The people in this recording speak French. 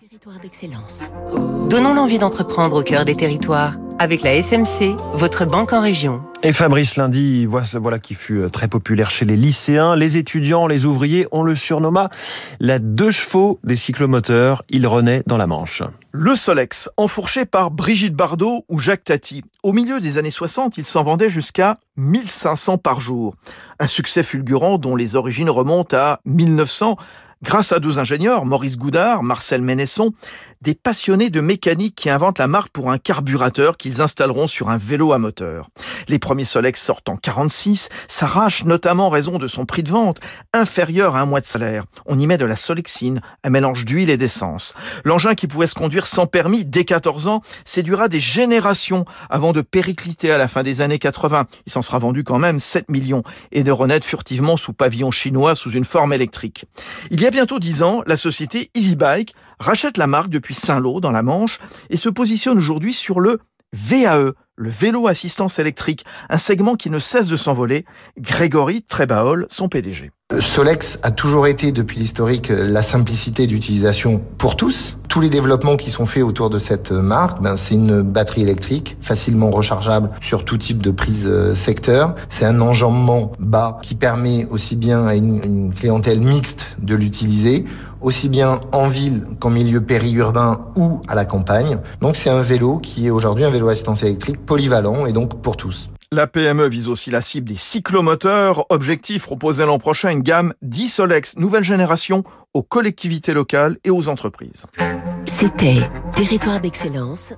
Territoire d'excellence. Donnons l'envie d'entreprendre au cœur des territoires avec la SMC, votre banque en région. Et Fabrice Lundi, voilà qui fut euh, très populaire chez les lycéens, les étudiants, les ouvriers. On le surnomma la deux chevaux des cyclomoteurs. Il renaît dans la Manche. Le Solex, enfourché par Brigitte Bardot ou Jacques Tati. Au milieu des années 60, il s'en vendait jusqu'à 1500 par jour. Un succès fulgurant dont les origines remontent à 1900 Grâce à deux ingénieurs, Maurice Goudard, Marcel Ménesson, des passionnés de mécanique qui inventent la marque pour un carburateur qu'ils installeront sur un vélo à moteur. Les premiers Solex sortent en 46, s'arrachent notamment en raison de son prix de vente, inférieur à un mois de salaire. On y met de la solexine, un mélange d'huile et d'essence. L'engin qui pouvait se conduire sans permis dès 14 ans séduira des générations avant de péricliter à la fin des années 80. Il s'en sera vendu quand même 7 millions et de renaître furtivement sous pavillon chinois sous une forme électrique. Il y a bientôt 10 ans, la société EasyBike rachète la marque depuis Saint-Lô dans la Manche et se positionne aujourd'hui sur le VAE, le vélo assistance électrique, un segment qui ne cesse de s'envoler. Grégory Trébaol, son PDG. Solex a toujours été, depuis l'historique, la simplicité d'utilisation pour tous. Tous les développements qui sont faits autour de cette marque, ben, c'est une batterie électrique facilement rechargeable sur tout type de prise euh, secteur. C'est un enjambement bas qui permet aussi bien à une, clientèle mixte de l'utiliser aussi bien en ville qu'en milieu périurbain ou à la campagne. Donc c'est un vélo qui est aujourd'hui un vélo assistance électrique polyvalent et donc pour tous. La PME vise aussi la cible des cyclomoteurs. Objectif, proposer l'an prochain une gamme 10 Solex nouvelle génération aux collectivités locales et aux entreprises. C'était Territoire d'excellence